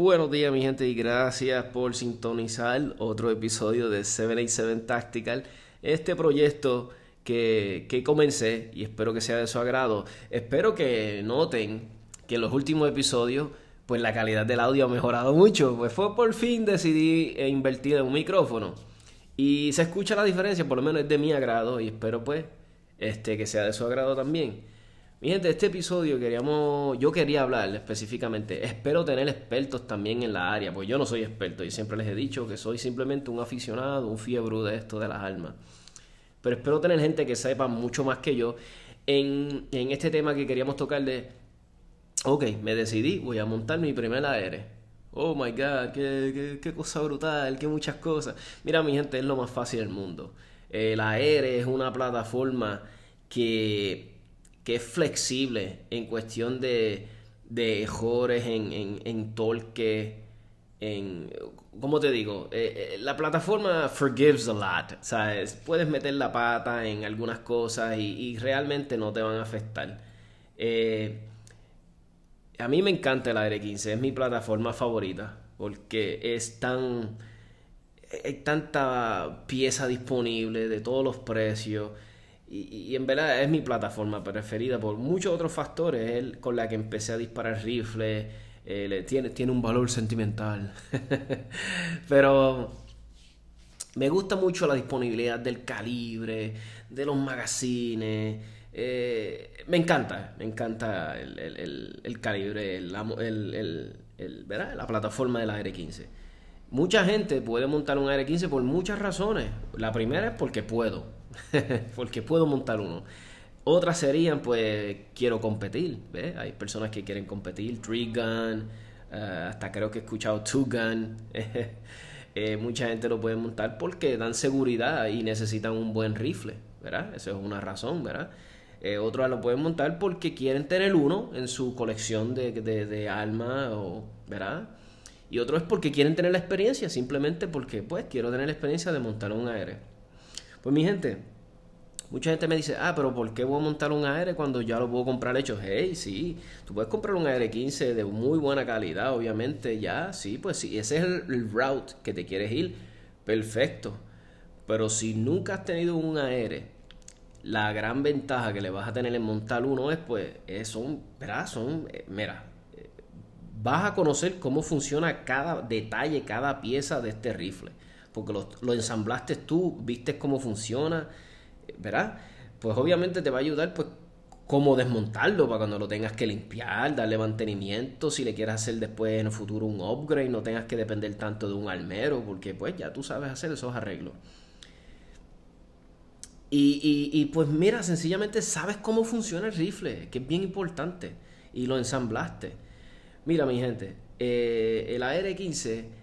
Buenos días mi gente y gracias por sintonizar otro episodio de 787 Tactical. Este proyecto que, que comencé y espero que sea de su agrado. Espero que noten que en los últimos episodios pues la calidad del audio ha mejorado mucho. Pues fue por fin decidí invertir en un micrófono. Y se escucha la diferencia, por lo menos es de mi agrado y espero pues este, que sea de su agrado también. Mi gente, este episodio queríamos, yo quería hablar específicamente, espero tener expertos también en la área, pues yo no soy experto y siempre les he dicho que soy simplemente un aficionado, un fiebre de esto de las almas. Pero espero tener gente que sepa mucho más que yo en, en este tema que queríamos tocar de, ok, me decidí, voy a montar mi primer aire. Oh my god, qué, qué, cosa brutal, qué muchas cosas. Mira, mi gente, es lo más fácil del mundo. El aire es una plataforma que que es flexible en cuestión de, de errores en, en, en torque, en, ¿cómo te digo? Eh, eh, la plataforma forgives a lot, ¿sabes? Puedes meter la pata en algunas cosas y, realmente no te van a afectar. Eh, a mí me encanta el Aire 15, es mi plataforma favorita porque es tan... Hay tanta pieza disponible de todos los precios y, en verdad es mi plataforma preferida por muchos otros factores. Es con la que empecé a disparar rifles. Eh, tiene, tiene un valor sentimental. Pero me gusta mucho la disponibilidad del calibre, de los magazines. Eh, me encanta, me encanta el, el, el, calibre, el, ¿verdad? la plataforma del AR-15. Mucha gente puede montar un AR-15 por muchas razones. La primera es porque puedo. porque puedo montar uno. Otras serían, pues, quiero competir, Hay personas que quieren competir, Three Gun, eh, hasta creo que he escuchado Two Gun. Eh, mucha gente lo puede montar porque dan seguridad y necesitan un buen rifle, ¿verdad? Esa es una razón, ¿verdad? Eh, otros lo pueden montar porque quieren tener uno en su colección de, de, de armas, ¿verdad? Y otro es porque quieren tener la experiencia, simplemente porque, pues, quiero tener la experiencia de montar un aéreo. Pues mi gente, mucha gente me dice, ah, pero ¿por qué voy a montar un AR cuando ya lo puedo comprar hecho? Hey, sí, tú puedes comprar un AR-15 de muy buena calidad, obviamente, ya, sí, pues sí, ese es el, route que te quieres ir, perfecto. Pero si nunca has tenido un AR, la gran ventaja que le vas a tener en montar uno es, pues, es, son, ¿verdad? Son, eh, mira, eh, vas a conocer cómo funciona cada detalle, cada pieza de este rifle porque lo, ensamblaste tú, viste cómo funciona, ¿verdad? Pues obviamente te va a ayudar, pues, cómo desmontarlo para cuando lo tengas que limpiar, darle mantenimiento, si le quieres hacer después en el futuro un upgrade, no tengas que depender tanto de un almero, porque pues ya tú sabes hacer esos arreglos. Y, y, pues mira, sencillamente sabes cómo funciona el rifle, que es bien importante, y lo ensamblaste. Mira, mi gente, eh, el AR-15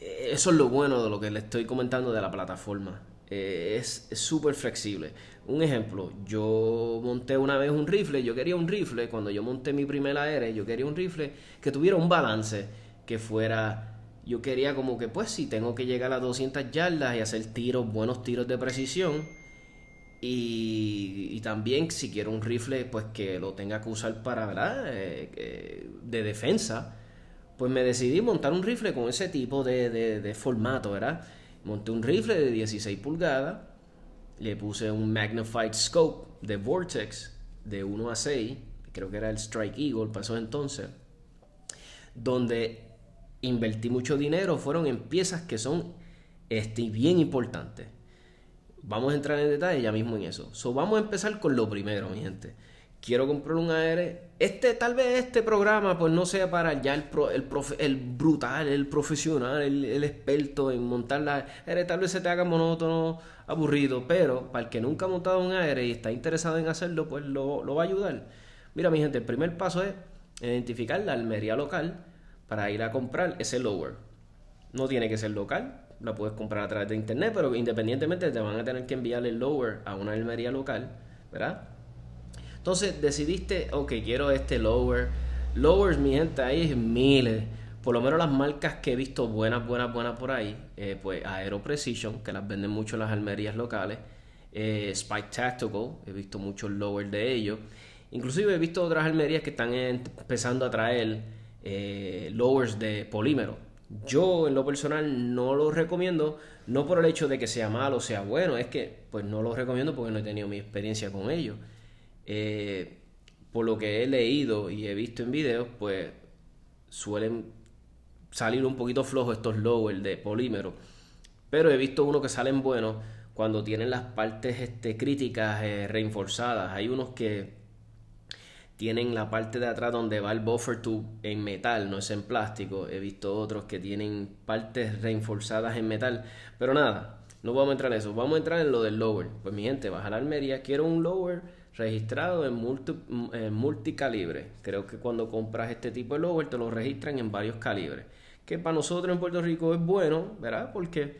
eso es lo bueno de lo que le estoy comentando de la plataforma. Eh, es súper flexible. Un ejemplo, yo monté una vez un rifle, yo quería un rifle, cuando yo monté mi primer aire, yo quería un rifle que tuviera un balance, que fuera, yo quería como que pues si tengo que llegar a 200 yardas y hacer tiros, buenos tiros de precisión, y, también si quiero un rifle pues que lo tenga que usar para, ¿verdad? Eh, de defensa pues me decidí montar un rifle con ese tipo de, formato, ¿verdad? Monté un rifle de 16 pulgadas, le puse un Magnified Scope de Vortex de 1 a 6, creo que era el Strike Eagle, pasó entonces, donde invertí mucho dinero, fueron en piezas que son este, bien importantes. Vamos a entrar en detalle ya mismo en eso. So, vamos a empezar con lo primero, mi gente quiero comprar un AR. Este, tal vez este programa pues no sea para ya el, el, el brutal, el profesional, el, experto en montar la AR. Tal vez se te haga monótono, aburrido, pero para el que nunca ha montado un AR y está interesado en hacerlo, pues lo, lo va a ayudar. Mira mi gente, el primer paso es identificar la almería local para ir a comprar ese lower. No tiene que ser local, la puedes comprar a través de internet, pero independientemente te van a tener que enviar el lower a una almería local, ¿verdad? Entonces decidiste, ok, quiero este lower. Lowers, mi gente, hay miles. Por lo menos las marcas que he visto buenas, buenas, buenas por ahí. Eh, pues Aero Precision, que las venden mucho en las almerías locales. Eh, Spike Tactical, he visto muchos lowers de ellos. Inclusive he visto otras almerías que están empezando a traer eh, lowers de polímero. Yo en lo personal no lo recomiendo, no por el hecho de que sea malo o sea bueno, es que pues no lo recomiendo porque no he tenido mi experiencia con ellos. Eh, por lo que he leído y he visto en videos, pues suelen salir un poquito flojos estos lowers de polímero. Pero he visto unos que salen buenos cuando tienen las partes este, críticas eh, reforzadas. Hay unos que tienen la parte de atrás donde va el buffer tube en metal, no es en plástico. He visto otros que tienen partes reinforzadas en metal. Pero nada, no vamos a entrar en eso. Vamos a entrar en lo del lower. Pues mi gente, baja la Almería. Quiero un lower registrado en, multi, en multicalibre. Creo que cuando compras este tipo de lower te lo registran en varios calibres. Que para nosotros en Puerto Rico es bueno, ¿verdad? Porque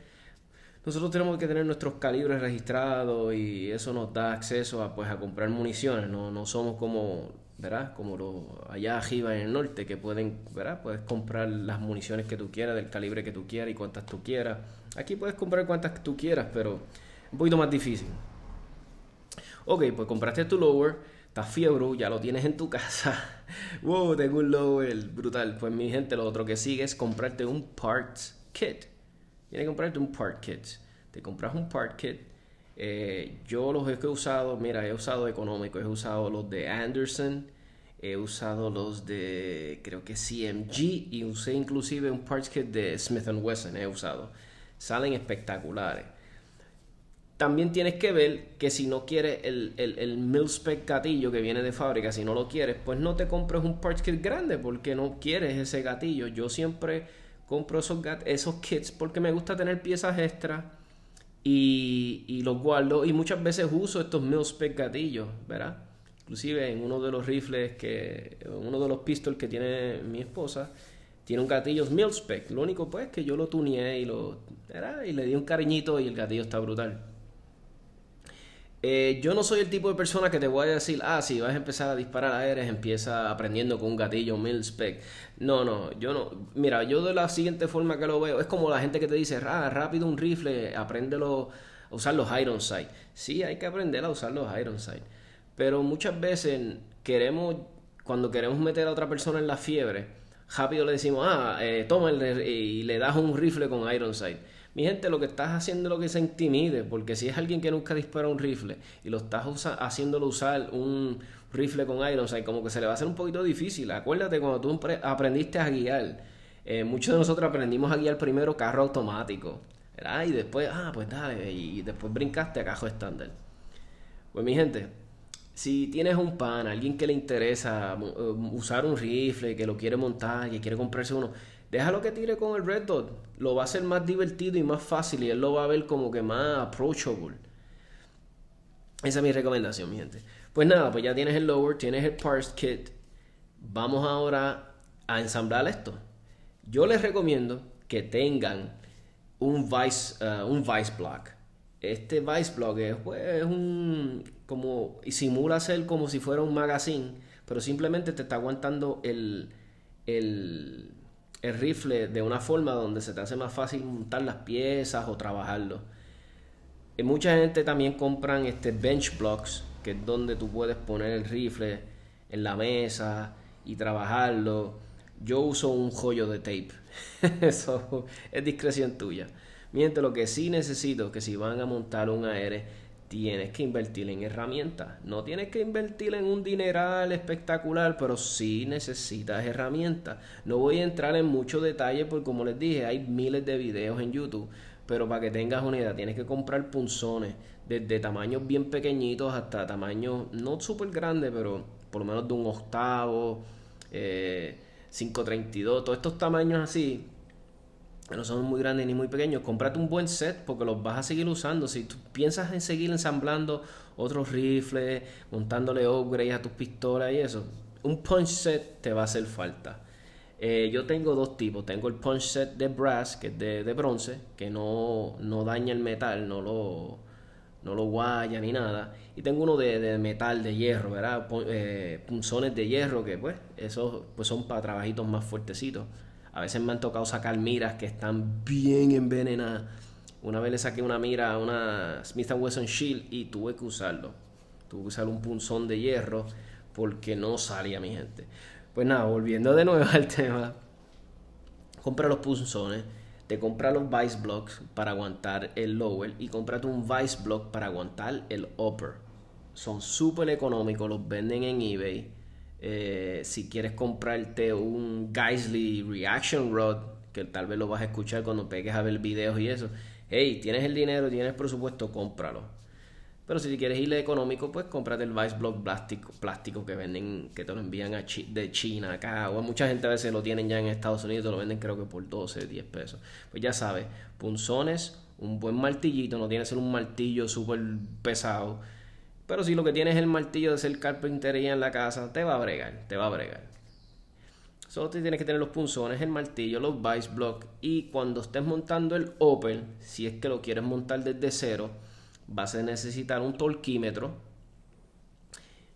nosotros tenemos que tener nuestros calibres registrados y eso nos da acceso a pues a comprar municiones. No, no somos como ¿verdad? Como lo, allá arriba en el norte, que pueden, ¿verdad? Puedes comprar las municiones que tú quieras, del calibre que tú quieras y cuantas tú quieras. Aquí puedes comprar cuantas tú quieras, pero un poquito más difícil. Ok, pues compraste tu lower, estás fiebre, ya lo tienes en tu casa. wow, tengo un lower brutal. Pues mi gente, lo otro que sigue es comprarte un parts kit. Tienes que comprarte un part kit. Te compras un part kit eh, yo los he usado, mira, he usado económicos, he usado los de Anderson, he usado los de, creo que CMG, y usé inclusive un parts kit de Smith Wesson, he usado. Salen espectaculares. También tienes que ver que si no quieres el, el, el mil-spec gatillo que viene de fábrica, si no lo quieres, pues no te compres un parts kit grande porque no quieres ese gatillo. Yo siempre compro esos, esos kits porque me gusta tener piezas extras y, y los guardo y muchas veces uso estos mil-spec gatillos, ¿verdad? Inclusive en uno de los rifles que, uno de los pistols que tiene mi esposa, tiene un gatillo mil-spec. Lo único pues que yo lo tuneé y lo, ¿verdad? Y le di un cariñito y el gatillo está brutal. Eh, yo no soy el tipo de persona que te voy a decir, ah, si vas a empezar a disparar aéreos, empieza aprendiendo con un gatillo mil spec. No, no, yo no. Mira, yo de la siguiente forma que lo veo, es como la gente que te dice, ah, rápido un rifle, apréndelo a usar los iron sight. Sí, hay que aprender a usar los iron sight. Pero muchas veces queremos, cuando queremos meter a otra persona en la fiebre, rápido le decimos, ah, eh, toma y le das un rifle con iron sight. Mi gente, lo que estás haciendo es lo que se intimide, porque si es alguien que nunca dispara un rifle y lo estás haciéndolo usar un rifle con iron sight, como que se le va a hacer un poquito difícil. Acuérdate cuando tú aprendiste a guiar, eh, muchos de nosotros aprendimos a guiar primero carro automático, ¿verdad? Y después, ah, pues dale, y después brincaste a carro estándar. Pues mi gente, si tienes un pan, alguien que le interesa uh, usar un rifle, que lo quiere montar, que quiere comprarse uno, déjalo que tire con el red dot. Lo va a hacer más divertido y más fácil y él lo va a ver como que más approachable. Esa es mi recomendación, mi gente. Pues nada, pues ya tienes el lower, tienes el parts kit. Vamos ahora a ensamblar esto. Yo les recomiendo que tengan un vice, uh, un vice block. Este vice block es, pues, es un como simula ser como si fuera un magazine, pero simplemente te está aguantando el, el el rifle de una forma donde se te hace más fácil montar las piezas o trabajarlo. Y mucha gente también compran este bench blocks, que es donde tú puedes poner el rifle en la mesa y trabajarlo. Yo uso un joyo de tape. Eso es discreción tuya. Mientras lo que sí necesito que si van a montar un aire tienes que invertir en herramientas. No tienes que invertir en un dineral espectacular, pero sí necesitas herramientas. No voy a entrar en mucho detalle porque como les dije, hay miles de videos en YouTube, pero para que tengas una idea, tienes que comprar punzones desde tamaños bien pequeñitos hasta tamaños no súper grandes, pero por lo menos de un octavo, eh, 532, todos estos tamaños así no son muy grandes ni muy pequeños, cómprate un buen set porque los vas a seguir usando. Si tú piensas en seguir ensamblando otros rifles, montándole upgrades a tus pistolas y eso, un punch set te va a hacer falta. Eh, yo tengo dos tipos. Tengo el punch set de brass, que es de, bronce, que no, no, daña el metal, no lo, no lo guaya ni nada. Y tengo uno de, metal, de hierro, ¿verdad? Eh, punzones de hierro, que pues, esos pues son para trabajitos más fuertecitos. A veces me han tocado sacar miras que están bien envenenadas. Una vez le saqué una mira a una Smith Wesson Shield y tuve que usarlo. Tuve que usar un punzón de hierro porque no salía mi gente. Pues nada, volviendo de nuevo al tema. Compra los punzones, te compra los vice blocks para aguantar el lower y cómprate un vice block para aguantar el upper. Son súper económicos, los venden en eBay. Eh, si quieres comprarte un Geisley Reaction Rod, que tal vez lo vas a escuchar cuando pegues a ver videos y eso. Hey, tienes el dinero, tienes presupuesto, cómpralo pero si quieres irle económico, pues cómprate el Vice Block plástico, plástico que venden, que te lo envían de China acá. O mucha gente a veces lo tienen ya en Estados Unidos, te lo venden creo que por 12, 10 pesos. Pues ya sabes, punzones, un buen martillito, no tiene que ser un martillo súper pesado. Pero si lo que tienes es el martillo de ser carpintería en la casa, te va a bregar, te va a bregar. Solo te tienes que tener los punzones, el martillo, los vice block y cuando estés montando el Opel, si es que lo quieres montar desde cero, vas a necesitar un torquímetro.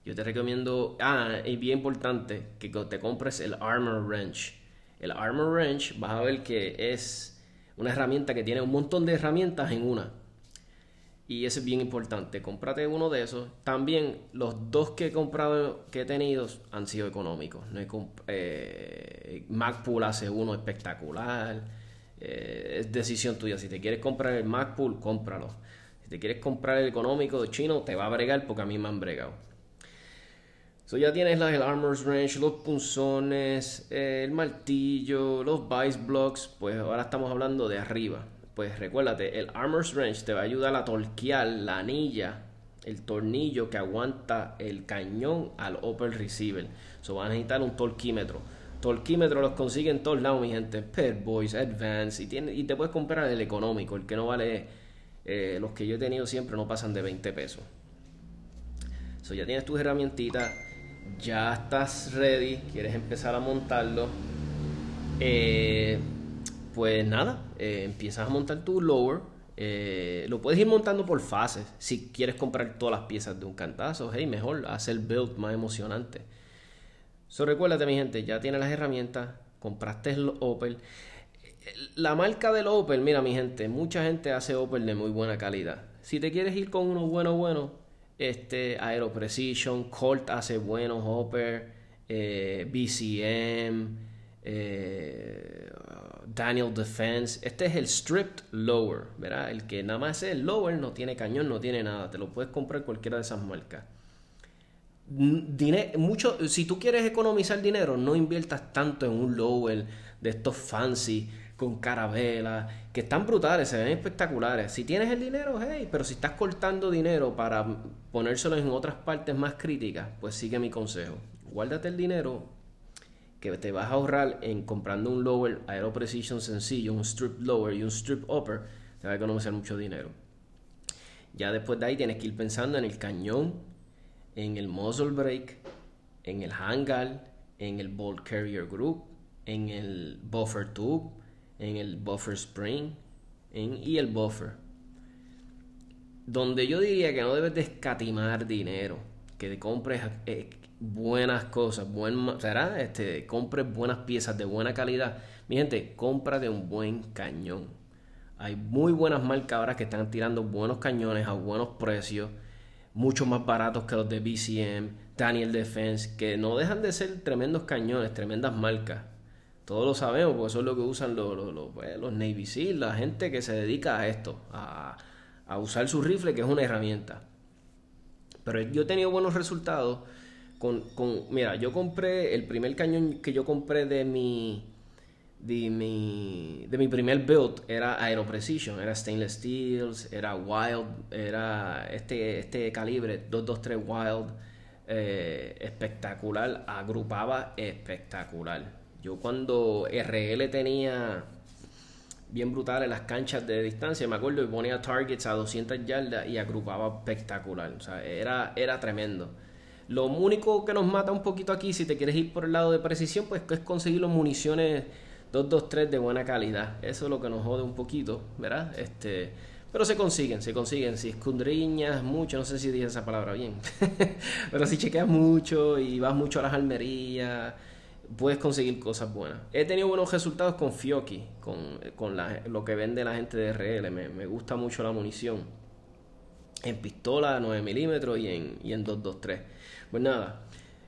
Yo te recomiendo, ah, y bien importante, que te compres el Armor Wrench. El Armor Wrench vas a ver que es una herramienta que tiene un montón de herramientas en una. Y eso es bien importante. Cómprate uno de esos. También los dos que he comprado, que he tenido, han sido económicos. No eh, MacPool hace uno espectacular. Eh, es decisión tuya. Si te quieres comprar el MacPool, cómpralo te quieres comprar el económico de chino, te va a bregar porque a mí me han bregado. So ya tienes las, el Armor's Wrench, los punzones, el martillo, los vice blocks. Pues ahora estamos hablando de arriba. Pues recuérdate, el Armor's Wrench te va a ayudar a torquear la anilla, el tornillo que aguanta el cañón al upper receiver. So van a necesitar un torquímetro. Torquímetro los consiguen en todos lados, mi gente. Pet Boys, Advance. Y, tiene, y te puedes comprar el económico, el que no vale eh, los que yo he tenido siempre no pasan de 20 pesos. So, ya tienes tus herramientitas, ya estás ready, quieres empezar a montarlo. Eh, pues nada, eh, empiezas a montar tu lower. lo puedes ir montando por fases. Si quieres comprar todas las piezas de un cantazo, hey, mejor hacer build más emocionante. So, recuérdate, mi gente, ya tienes las herramientas, compraste el Opel la marca del Opel, mira mi gente, mucha gente hace Opel de muy buena calidad. Si te quieres ir con uno bueno, bueno, este Aero Precision, Colt hace buenos Opel, eh, BCM, eh, Daniel Defense. Este es el Stripped Lower, ¿verdad? El que nada más es el Lower, no tiene cañón, no tiene nada. Te lo puedes comprar cualquiera de esas marcas. mucho, si tú quieres economizar dinero, no inviertas tanto en un Lower de estos fancy con carabela, que están brutales, se ven espectaculares. Si tienes el dinero, hey, pero si estás cortando dinero para ponérselo en otras partes más críticas, pues sigue mi consejo. Guárdate el dinero que te vas a ahorrar en comprando un lower Aero Precision sencillo, un strip lower y un strip upper, te va a economizar mucho dinero. Ya después de ahí tienes que ir pensando en el cañón, en el muzzle brake, en el handguard, en el bolt carrier group, en el buffer tube, en el buffer spring y el buffer. Donde yo diría que no debes de escatimar dinero, que te compres eh, buenas cosas, buen, ¿será? Este, compres buenas piezas de buena calidad. Mi gente, cómprate un buen cañón. Hay muy buenas marcas ahora que están tirando buenos cañones a buenos precios, mucho más baratos que los de BCM, Daniel Defense, que no dejan de ser tremendos cañones, tremendas marcas. Todos lo sabemos, porque eso es lo que usan los, los, pues, los, Navy Seals, la gente que se dedica a esto, a, usar su rifle, que es una herramienta. Pero yo he tenido buenos resultados Mira, yo compré el primer cañón que yo compré de mi. De mi, de mi primer build era Aero Precision, era Stainless Steel, era Wild, era este, este calibre 223 Wild, eh, espectacular, agrupaba espectacular yo cuando RL tenía bien brutal en las canchas de distancia, me acuerdo, y ponía targets a 200 yardas y agrupaba espectacular. O sea, era, era tremendo. Lo único que nos mata un poquito aquí, si te quieres ir por el lado de precisión, pues es conseguir las municiones 223 de buena calidad. Eso es lo que nos jode un poquito, ¿verdad? Este, pero se consiguen, se consiguen. Si escudriñas mucho, no sé si dije esa palabra bien, pero si chequeas mucho y vas mucho a las almerías puedes conseguir cosas buenas. He tenido buenos resultados con Fioki, con, con lo que vende la gente de RL. Me, gusta mucho la munición. En pistola 9 milímetros y en, y en 223. Pues nada,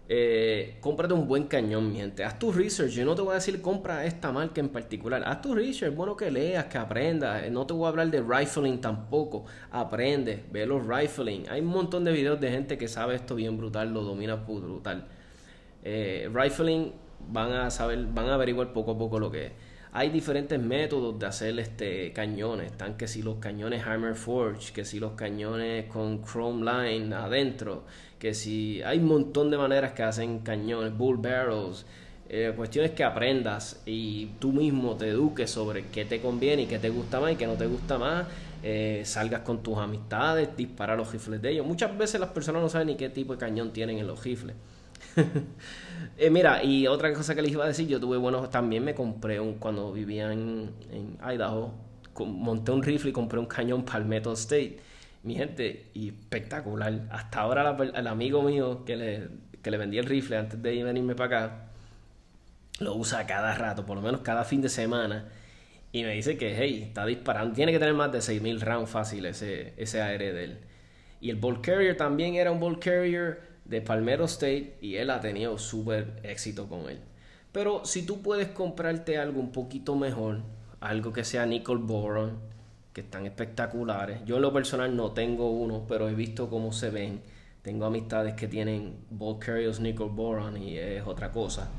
eh, cómprate un buen cañón, mi gente. Haz tu research. Yo no te voy a decir compra esta marca en particular. Haz tu research. Es bueno que leas, que aprendas. Eh, no te voy a hablar de rifling tampoco. Aprende, ve los rifling. Hay un montón de videos de gente que sabe esto bien brutal, lo domina brutal. Eh, rifling van a saber, van a averiguar poco a poco lo que es. Hay diferentes métodos de hacer este cañones. Están que si los cañones Hammer Forge, que si los cañones con Chrome Line adentro, que si hay un montón de maneras que hacen cañones, bull barrels. Eh, cuestiones que aprendas y tú mismo te eduques sobre qué te conviene y qué te gusta más y qué no te gusta más. Eh, salgas con tus amistades, dispara los rifles de ellos. Muchas veces las personas no saben ni qué tipo de cañón tienen en los rifles. Eh, mira, y otra cosa que les iba a decir, yo tuve bueno, también me compré un, cuando vivía en, en Idaho, monté un rifle y compré un cañón Palmetto State. Mi gente, y espectacular. Hasta ahora el amigo mío que le, que le vendí el rifle antes de venirme para acá, lo usa cada rato, por lo menos cada fin de semana. Y me dice que, hey, está disparando. Tiene que tener más de 6.000 rounds fácil ese, ese AR de él. Y el Bolt Carrier también era un Bolt Carrier de Palmetto State y él ha tenido súper éxito con él. Pero si tú puedes comprarte algo un poquito mejor, algo que sea nickel boron, que están espectaculares. Yo en lo personal no tengo uno, pero he visto cómo se ven. Tengo amistades que tienen Bolt Carriers nickel boron y es otra cosa.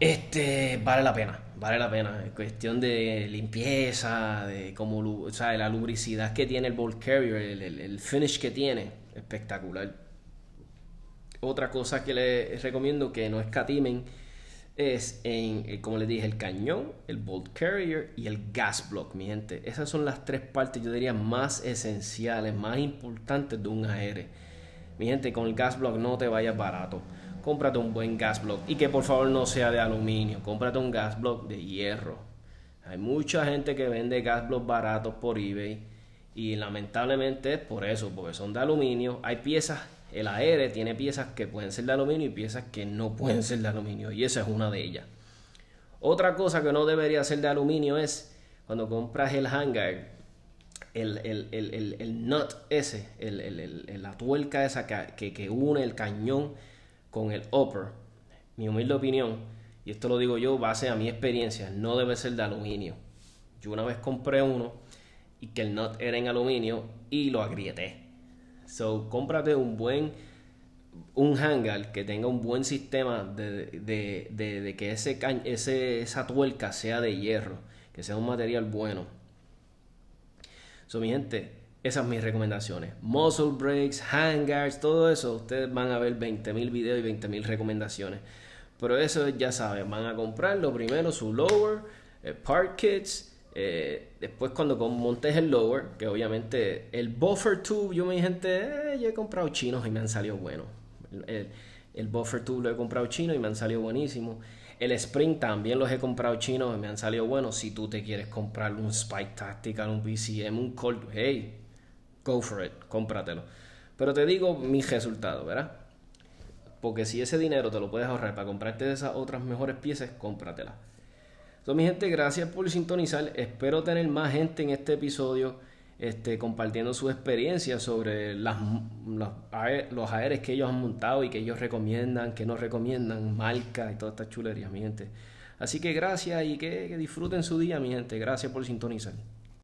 Este vale la pena, vale la pena. Es cuestión de limpieza, de cómo, o sea, la lubricidad que tiene el Bolt Carrier, el finish que tiene, espectacular. Otra cosa que les recomiendo que no escatimen es en, eh, como les dije, el cañón, el bolt carrier y el gas block, mi gente. Esas son las tres partes, yo diría, más esenciales, más importantes de un AR. Mi gente, con el gas block no te vayas barato. Cómprate un buen gas block y que por favor no sea de aluminio. Cómprate un gas block de hierro. Hay mucha gente que vende gas block baratos por eBay y lamentablemente es por eso, porque son de aluminio. Hay piezas el AR tiene piezas que pueden ser de aluminio y piezas que no pueden ser de aluminio, y esa es una de ellas. Otra cosa que no debería ser de aluminio es cuando compras el hangar, el, el, nut ese, la tuerca esa que, que, une el cañón con el upper. Mi humilde opinión, y esto lo digo yo base a mi experiencia, no debe ser de aluminio. Yo una vez compré uno y que el nut era en aluminio y lo agrieté So, cómprate un buen un hangar que tenga un buen sistema de, de, que ese, ese, esa tuerca sea de hierro, que sea un material bueno. So, mi gente, esas son mis recomendaciones. Muscle brakes, hangars, todo eso. Ustedes van a ver 20.000 videos y 20.000 recomendaciones. Pero eso ya saben, van a comprar lo primero su lower, eh, part kits, eh, después cuando montes el lower, que obviamente el buffer tube, yo mi gente, eh, yo he comprado chinos y me han salido buenos. El, buffer tube lo he comprado chino y me han salido buenísimos. El spring también los he comprado chinos y me han salido buenos. Si tú te quieres comprar un Spike Tactical, un BCM, un Colt, hey, go for it, cómpratelo. Pero te digo mis resultados, ¿verdad? Porque si ese dinero te lo puedes ahorrar para comprarte esas otras mejores piezas, cómpratelas. Entonces, mi gente, gracias por sintonizar. Espero tener más gente en este episodio este, compartiendo su experiencia sobre los, los aéreos que ellos han montado y que ellos recomiendan, que no recomiendan, marca y todas estas chulerías, mi gente. Así que gracias y que disfruten su día, mi gente. Gracias por sintonizar.